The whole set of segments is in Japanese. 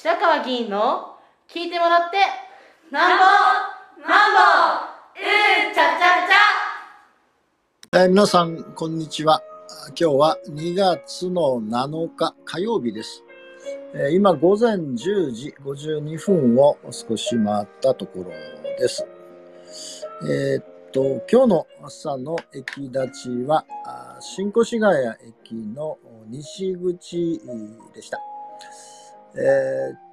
白川議員の聞いてもらってなんぼなんぼうんちゃちゃちゃえー皆さん、こんにちは。今日は2月の7日火曜日です。えー今午前10時52分を少し回ったところです。えーっと、今日の朝の駅立ちは、新越谷駅の西口でした。えー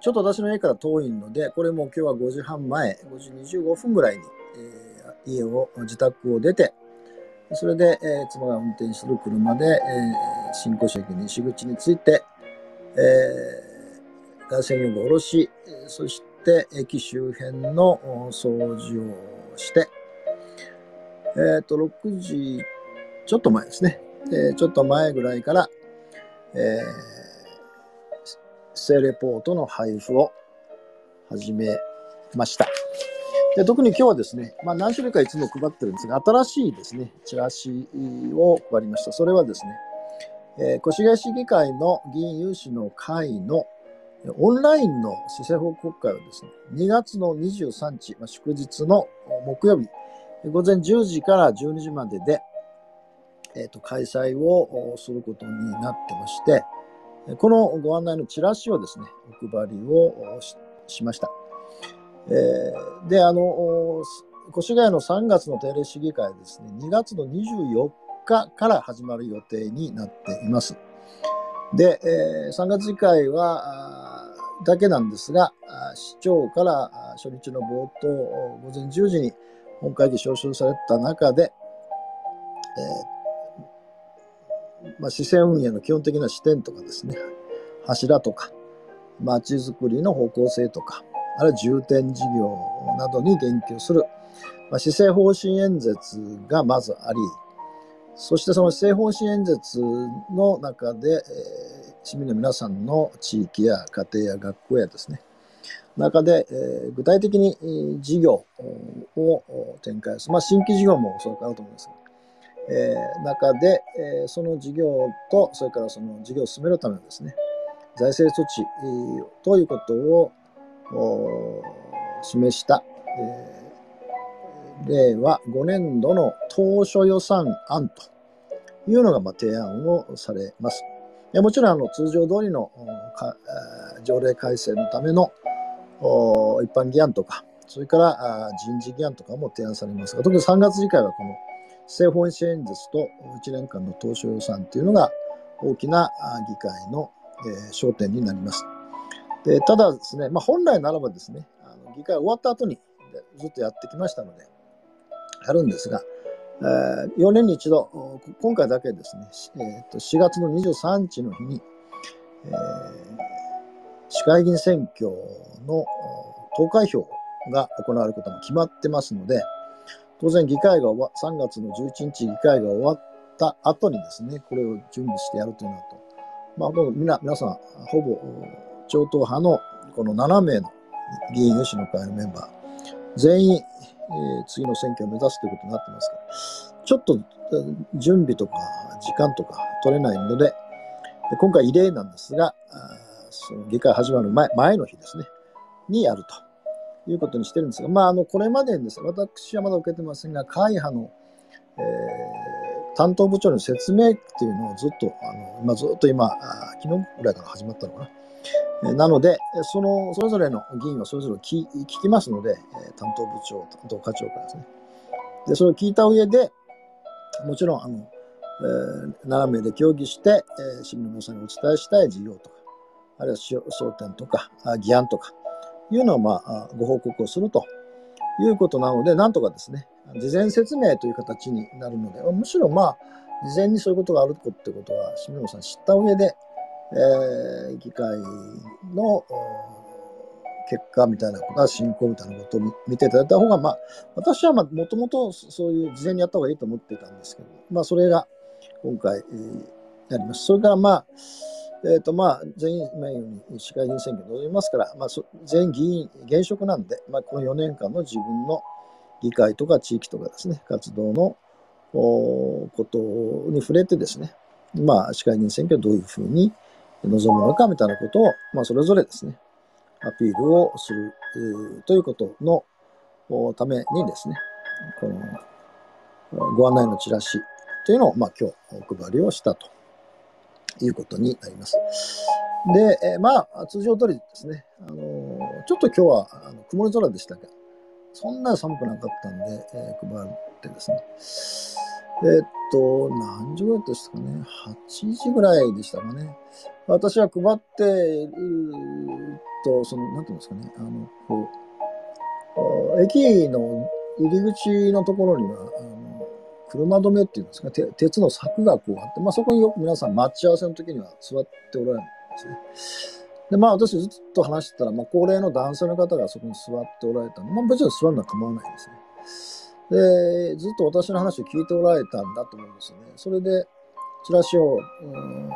ちょっと私の家から遠いので、これも今日は5時半前、5時25分ぐらいに、えー家を、自宅を出て、それで、えー妻が運転する車で、えー新越駅西口に着いて、えー、外線用具を下ろし、そして駅周辺の掃除をして、えっ、と、6時ちょっと前ですね。えーちょっと前ぐらいから、えー、性レポートの配布を始めました。で特に今日はですね、まあ、何種類かいつも配ってるんですが、新しいですね、チラシを配りました。それはですね、えー越谷市議会の議員有志の会のオンラインの市政報告会をですね、2月の23日、まあ、祝日の木曜日、午前10時から12時までで、えーと開催をすることになってまして、このご案内のチラシをですね、お配りをしました。えーで、あの、越谷の3月の定例市議会ですね、2月の24日から始まる予定になっています。で、えー3月議会は、だけなんですが、市長から初日の冒頭、午前10時に本会議招集された中で、えーまあ、市政運営の基本的な視点とかですね、柱とか、街づくりの方向性とか、あるいは重点事業などに言及する、まあ、施政方針演説がまずあり、そしてその施政方針演説の中で、えー市民の皆さんの地域や家庭や学校やですね、中で、えー具体的に事業を展開する、まあ、新規事業もおそらくあると思います、え中で、えその事業と、それからその事業を進めるためのですね、財政措置ということを示した、えー令和5年度の当初予算案というのがまあ提案をされます。もちろんあの通常通りのかえー条例改正のための一般議案とか、それから人事議案とかも提案されますが、特に3月議会はこの政府支援演説と1年間の当初予算というのが大きな議会の、焦点になります。でただですね、まあ、本来ならばですね、あの議会終わった後にずっとやってきましたので、やるんですが、えー4年に一度、今回だけですね、えーと4月の23日の日に、えー市会議員選挙の投開票が行われることも決まってますので、当然議会が終わ、3月の11日議会が終わった後にですね、これを準備してやるというのと、まあ、ほぼ皆皆さん、ほぼ超党派のこの7名の議員有志の会のメンバー、全員、えー次の選挙を目指すということになってますから、ちょっと準備とか時間とか取れないので、で今回異例なんですが、その議会始まる前前の日ですね、にやると。いうことにしてるんですが、まあ、あのこれまでにですね、私はまだ受けてませんが、会派の、えー担当部長の説明っていうのをずっと、あの今ずっと今、昨日ぐらいから始まったのかな。えなので、そのそれぞれの議員はそれぞれ聞聞きますので、え担当部長、担当課長からですね。で、それを聞いた上で、もちろん、あの、えー、7名で協議して、えー市民の皆さんにお伝えしたい事業とか、あるいはし争点とか、議案とか、いうのを、まあ、ご報告をするということなので、なんとかですね、事前説明という形になるので、むしろまあ、事前にそういうことがあるってことは、市民の皆さん知った上で、えー議会の結果みたいなことは、進行みたいなことを見ていただいた方が、まあ、私はもともとそういう事前にやった方がいいと思ってたんですけど、まあ、それが今回、えーやります。それから、まあ、えっ、と、まあ、全員名誉に市会議員選挙に臨みますから、まあ、そ全員議員、現職なんで、まあ、この4年間の自分の議会とか地域とかですね、活動のおことに触れてですね、まあ、市会議員選挙をどういうふうに、望むのかみたいなことを、まあ、それぞれですね、アピールをする、えー、ということのためにですね、このご案内のチラシというのを、まあ、今日お配りをしたと。いうことになります。で、え、まあ、通常通りですね、あの、ちょっと今日はあの曇り空でしたが、そんなに寒くなかったんで、えー、配ってですね、えー、っと、何時ぐらいでしたかね、8時ぐらいでしたかね。私は配っていると、その、なんていうんですかね、あの、こう、駅の入り口のところには、車止めっていうんですか、鉄の柵がこうあって、まあそこによく皆さん待ち合わせの時には座っておられるんですね。で、まあ私ずっと話してたら、まあ高齢の男性の方がそこに座っておられたんで、まあ別に座るのは構わないですね。で、ずっと私の話を聞いておられたんだと思うんですよね。それで、チラシを、うん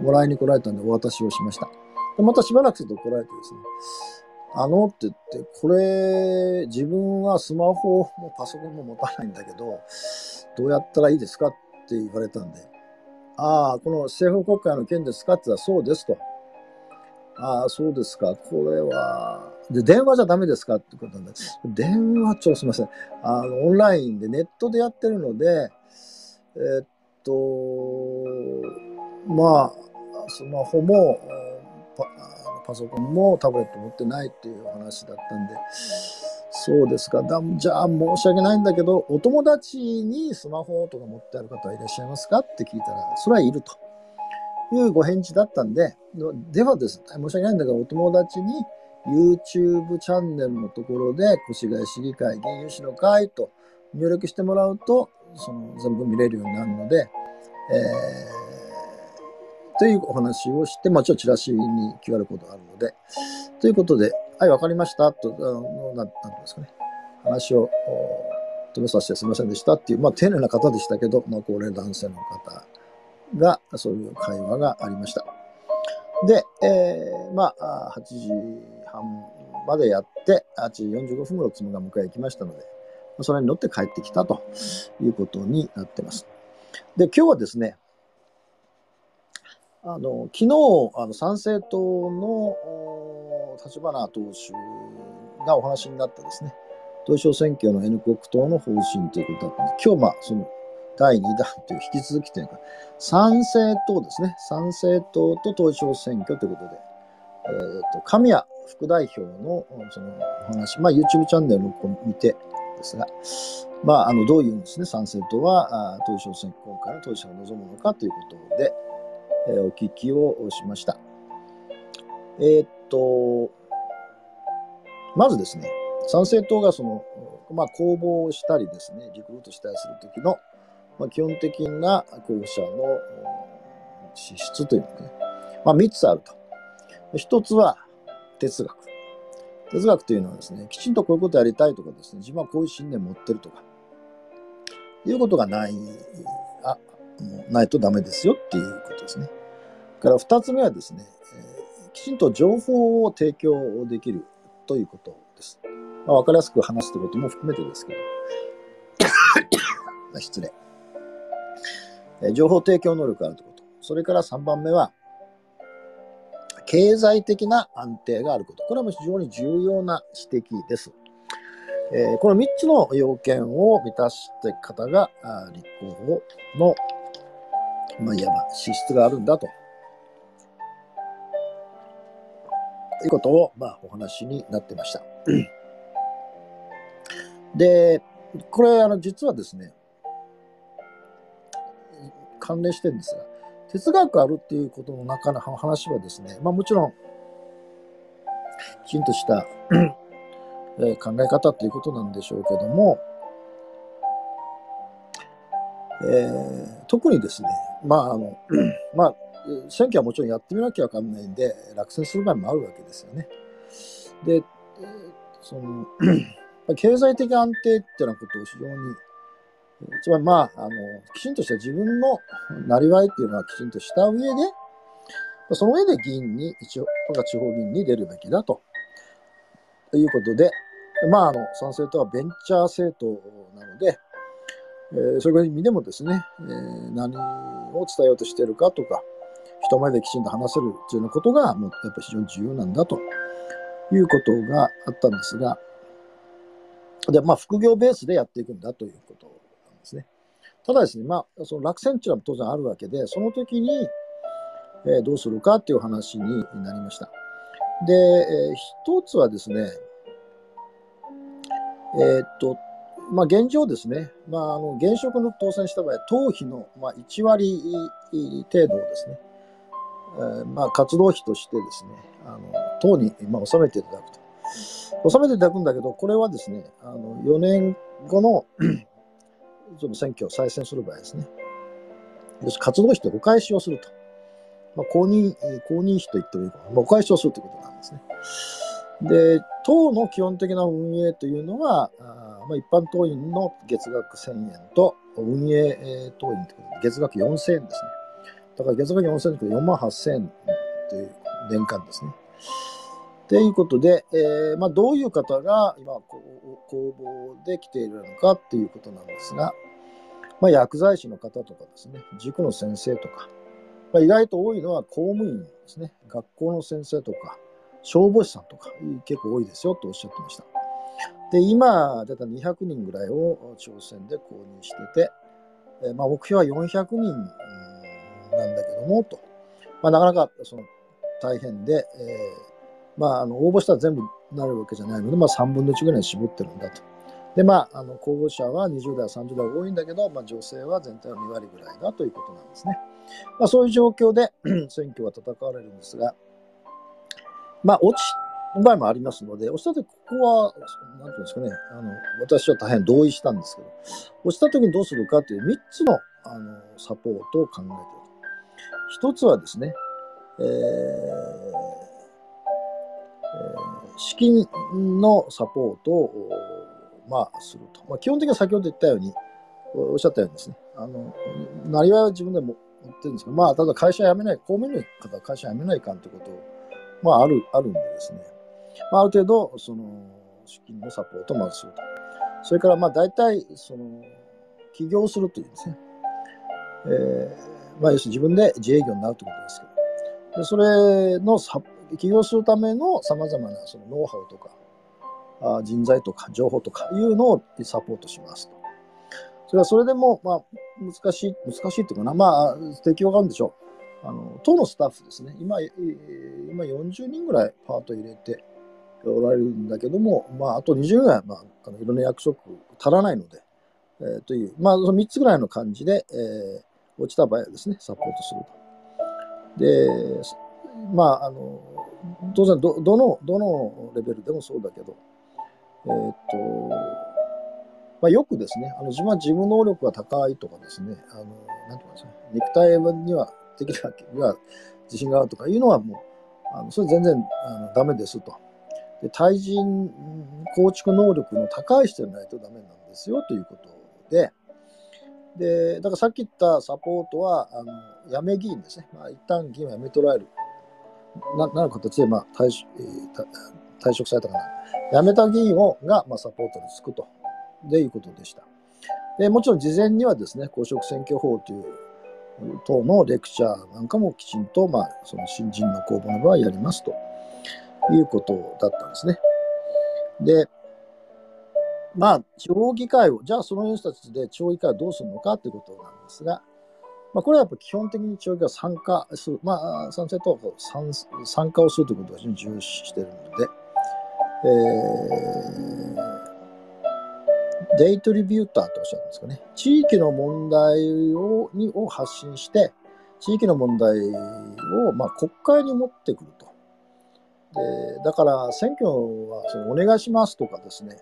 もらいに来られたんでお渡しをしました。でまたしばらくすると来られてですね、あのって言って、これ、自分はスマホもパソコンも持たないんだけど、どうやったらいいですかって言われたんで、ああ、この政府国会の件ですかって言ったらそうですと。ああ、そうですか。これは、で、電話じゃダメですかってことなんで、電話ちょ、すみません。あの、オンラインでネットでやってるので、え、っと、まあ、スマホもパ、パソコンもタブレット持ってないっていう話だったんで、そうですか。だじゃあ申し訳ないんだけど、お友達にスマホとか持ってある方はいらっしゃいますかって聞いたら、それはいるというご返事だったんで、ではですね、申し訳ないんだけど、お友達に YouTube チャンネルのところで、越谷市議会議員有志の会と入力してもらうと、その全部見れるようになるので、えー、というお話をして、まあ、ちょっとチラシに QR コードがあるので、ということで、はい、わかりました、と、あのなんていうんですかね、話を止めさせてすみませんでしたっていう、まあ、丁寧な方でしたけど、まあ、高齢男性の方が、そういう会話がありました。で、えー、まあ、8時半までやって、8時45分頃妻が迎え行きましたので、それに乗って帰ってきたということになってます。で、今日はですね、あの、昨日、あの、参政党の立花党首がお話になったですね、統一選挙の N 国党の方針ということだったんで、今日、まあ、その第2弾という引き続きというか、参政党ですね。参政党と統一選挙ということで、えっ、ー、と、神谷副代表のそのお話、まあ YouTube チャンネルを見てですが、まあ、あの、どういうんですね、参政党は、統一選挙今回の統一省を望むのかということで、えー、お聞きをしました。えっ、と、まずですね、参政党がその、まあ、公募をしたりですね、リクルートしたりするときの、まあ、基本的な候補者の資質というのがね、まあ、3つあると。1つは哲学。哲学というのはですね、きちんとこういうことやりたいとかですね、自分はこういう信念持ってるとか、いうことがない、あ、もうないとダメですよっていうことですね。から2つ目はですね、きちんと情報を提供できるということです。まあ、分かりやすく話すということも含めてですけど、失礼。情報提供能力があるということ。それから3番目は、経済的な安定があること。これは非常に重要な指摘です。えー、この3つの要件を満たした方が立候補の、まあ、いわば資質があるんだと。いうことを、まあ、お話になってました。で、これ、あの、実はですね、関連してるんですが、哲学あるっていうことの中の話はですね、まあもちろん、きちんとしたえ考え方っていうことなんでしょうけども、えー、特にですね、まああの、まあ、選挙はもちろんやってみなきゃわかんないんで、落選する場合もあるわけですよね。で、その、経済的安定っていうようなことを非常につまりまあ、あの、きちんとした自分のなりわいっていうのはきちんとした上で、その上で議員に、一応、地方議員に出るべきだと。ということで、まあ、あの、参政党はベンチャー政党なので、えー、そういう意味でもですね、えー、何を伝えようとしてるかとか、人前できちんと話せるっていうようなことが、もうやっぱ非常に重要なんだということがあったんですが、で、まあ、副業ベースでやっていくんだということなんですね。ただですね、まあ、その落選っていうのは当然あるわけで、その時に、えー、どうするかっていう話になりました。で、えー、一つはですね、えー、っと、まあ、現状ですね、まあ、あの現職の当選した場合、党費の、まあ、1割程度ですね、えー、まあ、活動費としてですね、あの党に、まあ、納めていただくと。納めていただくんだけど、これはですね、あの4年後の その選挙を再選する場合ですね、要する活動費とお返しをすると。まあ、公認、公認費と言ってもいいかな、まあ、お返しをするということなんですね。で、党の基本的な運営というのは、あまあ、一般党員の月額1000円と、運営党員ということで月額4000円ですね。だから月額4000円という4万8000円という年間ですね。ということで、えーまあ、どういう方が今公募で来ているのかっていうことなんですが、まあ、薬剤師の方とかですね、塾の先生とか、まあ、意外と多いのは公務員ですね、学校の先生とか、消防士さんとか結構多いですよとおっしゃってました。で、今、だいたい200人ぐらいを挑戦で公認してて、えー、まあ、目標は400人なんだけども、と。まあ、なかなかその大変で、えーまあ、あの応募したら全部なるわけじゃないので、まあ、3分の1ぐらいに絞ってるんだと。で、まあ、あの候補者は20代、30代多いんだけど、まあ、女性は全体は2割ぐらいだということなんですね。まあ、そういう状況で 選挙は戦われるんですが、まあ、落ち場合もありますので、落ちた時、ここは、なんていうんですかね、あの私は大変同意したんですけど、落ちた時にどうするかという3つのあのサポートを考えている。一つはですね、えー資金のサポートを、まあ、すると。まあ、基本的には先ほど言ったように、おっしゃったようにですね、あの、なりわいは自分でも持ってるんですけど、まあ、ただ会社辞めない、公務員の方は会社辞めないかんということまあ、ある、あるんでですね、まあ、ある程度、その、資金のサポートをまずすると。それから、まあ、大体、その、起業するというんですね、えー、まあ、要するに自分で自営業になるということですけど、でそれのサ起業するためのさまざまなそのノウハウとかあ人材とか情報とかいうのをサポートしますと。それはそれでも、まあ、難しい、難しいっていうかな、まあ、適用があるんでしょう。あの、党のスタッフですね、今、今40人ぐらいパート入れておられるんだけども、まあ、あと20人ぐらい、まあ、あのいろんな役職足らないので、えー、という、まあ、その3つぐらいの感じで、えー、落ちた場合はですね、サポートすると。で、まあ、あの、当然ど、どの、どのレベルでもそうだけど、えー、っと、まあ、よくですね、あの自分は自分能力が高いとかですね、あの、なんていうんですか、肉体には、的には自信があるとかいうのはもう、あのそれ全然あのダメですと。で対人構築能力の高い人でないとダメなんですよということで、で、だからさっき言ったサポートは、あの、辞め議員ですね。まあ、一旦議員を辞め取られる。ななる形で、まあ退えー、退職されたかな。辞めた議員をが、まあ、サポートにつくと。でいうことでした。でもちろん事前にはですね、公職選挙法という等のレクチャーなんかもきちんと、まあ、その新人の公募の場合やりますということだったんですね。で、まあ、地方議会を、じゃあその人たちで地方議会をどうするのかということなんですが、まあ、これはやっぱ基本的に地方議会は参加する、まあ、賛成と参参加をするということを非常に重視しているので、えー、デイトリビューターとおっしゃるんですかね。地域の問題をにを発信して、地域の問題を、まあ、国会に持ってくると。でだから選挙はそのお願いしますとかですね、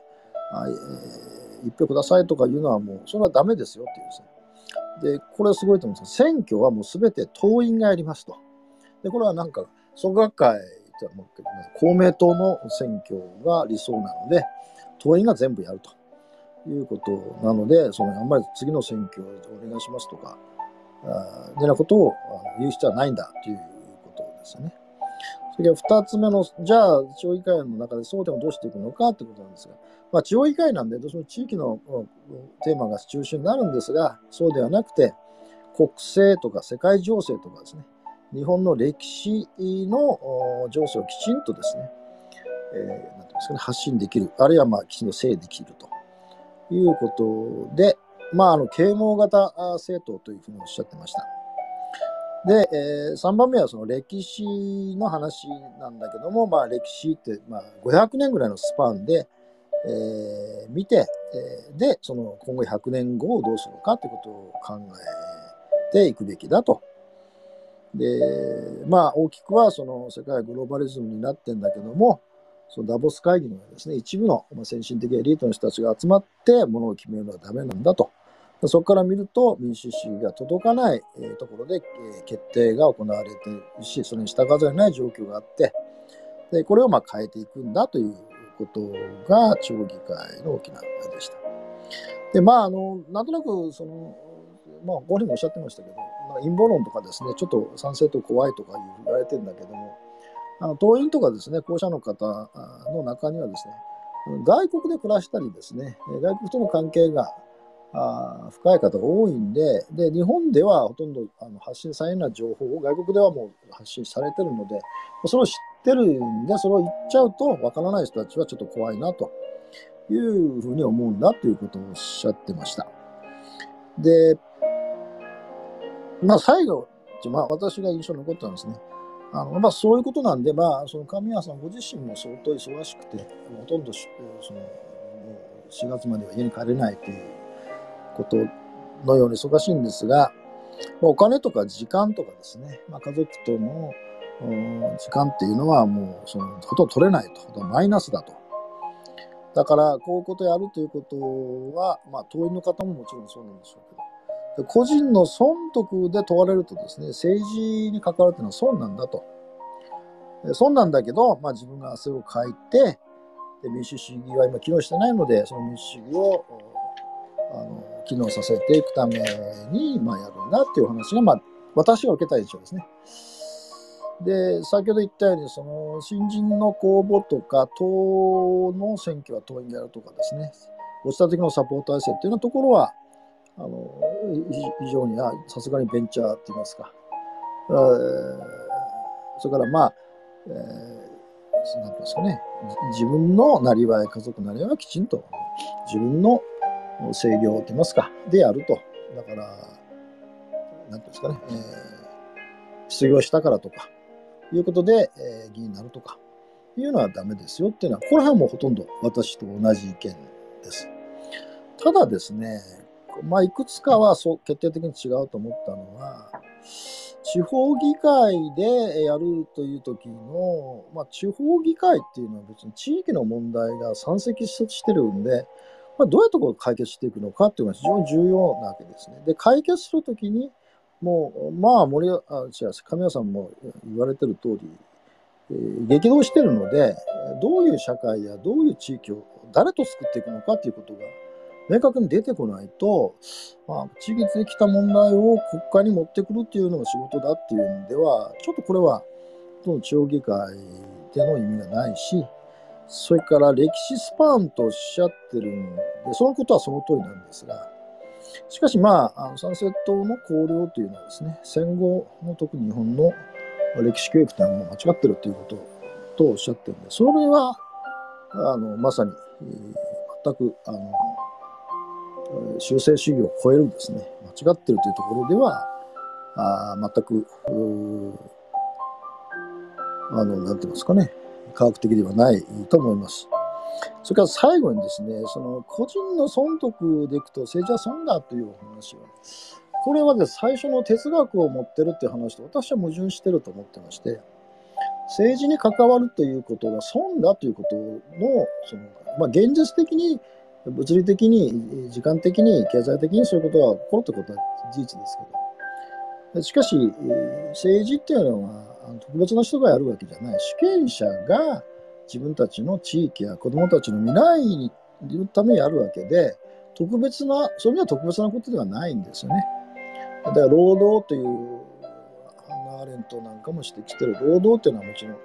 えー、一票くださいとかいうのはもう、それはダメですよっていうですね。で、これはすごいと思うんですが、選挙はもうすべて党員がやりますと。で、これはなんか、創学会って思うけどね、公明党の選挙が理想なので、党員が全部やるということなので、そのあんまり次の選挙をお願いしますとか、あでなことを言う必要はないんだということですよね。それから2つ目の、じゃあ、地方議会の中でそうでもどうしていくのかということなんですが、まあ、地方議会なんで、どうしても地域のテーマが中心になるんですが、そうではなくて、国政とか世界情勢とかですね、日本の歴史の情勢をきちんとですね、え、なんですかね、発信できる、あるいはまあきちんと整理できるということで、まあ、あの啓蒙型政党というふうにおっしゃってました。で、えー、3番目はその歴史の話なんだけども、まあ、歴史って、まあ、500年ぐらいのスパンで、えー、見て、えー、で、その今後100年後をどうするかということを考えていくべきだと。で、まあ、大きくはその世界グローバリズムになってんだけども、そのダボス会議のですね、一部の先進的エリートの人たちが集まってものを決めるのはダメなんだと。そこから見ると民主主義が届かないところで決定が行われているし、それに従わざるない状況があって、でこれをまあ変えていくんだということが町議会の大きなあれでした。で、まあ、あの、なんとなく、その、まあ、ご本人もおっしゃってましたけど、まあ、陰謀論とかですね、ちょっと賛成と怖いとか言われてるんだけども、あの党員とかですね、候補者の方の中にはですね、外国で暮らしたりですね、外国との関係があ深い方が多いんで、で、日本ではほとんどあの発信されるな情報を外国ではもう発信されてるので、それを知ってるんで、それを言っちゃうと、わからない人たちはちょっと怖いなというふうに思うんだということをおっしゃってました。で、まあ最後、まあ私が印象に残ったんですね。あのまあ、そういうことなんで、まあ、その神谷さんご自身も相当忙しくて、ほとんどその4月までは家に帰れないということのように忙しいんですが、お金とか時間とかですね、まあ、家族との時間っていうのはもうそのほとんど取れないと、マイナスだと。だから、こういうことやるということは、まあ、党員の方ももちろんそうなんでしょうけど、個人の損得で問われるとですね、政治に関わるというのは損なんだと。損なんだけど、まあ、自分が汗をかいて、で民主主義は今機能してないので、その民主主義をあの機能させていくために、まあ、やるんだっていう話が、まあ、私が受けた印象ですね。で、先ほど言ったように、その新人の公募とか、党の選挙は党員でやるとかですね、ご自宅のサポート体制っていうようなところは、あの非常にさすがにベンチャーって言いますか、えー、それからまあ、えー、なんですかね、自分のなりわい、家族なりわいはきちんと自分の制御と言いますか、でやると。だから、なんていうんですかね、えー、失業したからとか、いうことで、えー、議員になるとか、いうのはダメですよっていうのは、これはもうほとんど私と同じ意見です。ただですね、まあ、いくつかはそう決定的に違うと思ったのは、地方議会でやるという時の、まあ、地方議会っていうのは別に地域の問題が山積してるんで、まあ、どうやってこう解決していくのかっていうのが非常に重要なわけですね。で、解決するときに、もう、まあ、森あ、違う、神谷さんも言われてる通り、えー、激動してるので、どういう社会やどういう地域を誰と作っていくのかっていうことが明確に出てこないと、まあ、地域できた問題を国会に持ってくるっていうのが仕事だっていうんでは、ちょっとこれは、地方議会での意味がないし、それから歴史スパンとおっしゃってるんで、そのことはその通りなんですが、しかしまあ、あのサンセットの綱領というのはですね、戦後の特に日本の歴史教育というのは間違ってるということとおっしゃってるんで、それは、あの、まさに、全く、あの、修正主義を超えるですね、間違ってるというところでは、あ全く、あの、なんて言いますかね、科学的ではないと思います。それから最後にですね、その個人の損得でいくと政治は損だというお話は、これはで最初の哲学を持ってるっていう話と私は矛盾してると思ってまして、政治に関わるということが損だということの、そのまあ、現実的に、物理的に、時間的に、経済的にそういうことが起こるということは事実ですけど、しかし、政治っていうのは、特別な人がやるわけじゃない。主権者が自分たちの地域や子供たちの未来にのためにやるわけで、特別な、そういう意味では特別なことではないんですよね。だから労働という、ハンナ・アレントなんかも指摘してる労働というのはもちろん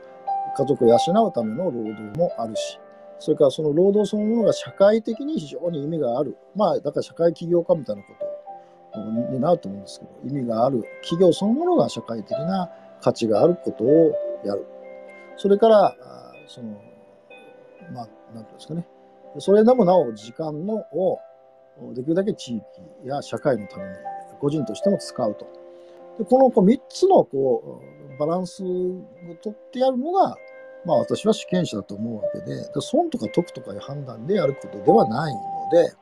家族を養うための労働もあるし、それからその労働そのものが社会的に非常に意味がある。まあ、だから社会起業家みたいなことになると思うんですけど、意味がある企業そのものが社会的な価値があることをやる。それから、その、まあ、なんていうんですかね。それでもなお時間のをできるだけ地域や社会のために個人としても使うと。でこのこう3つのこうバランスをとってやるのが、まあ私は主権者だと思うわけで、損とか得とかいう判断でやることではないので、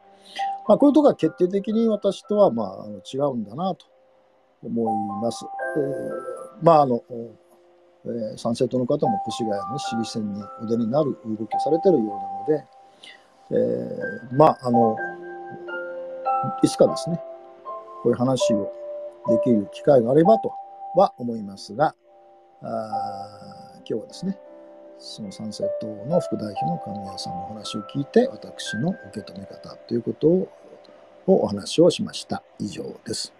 まあこういうところが決定的に私とはまあ違うんだなと思います。えー、まああの、えー、参政党の方も越谷の市議選にお出になる動きをされてるようなので、えー、まああの、いつかですね、こういう話をできる機会があればとは思いますが、あ今日はですね、その参政党の副代表の神谷さんのお話を聞いて、私の受け止め方ということをお話をしました。以上です。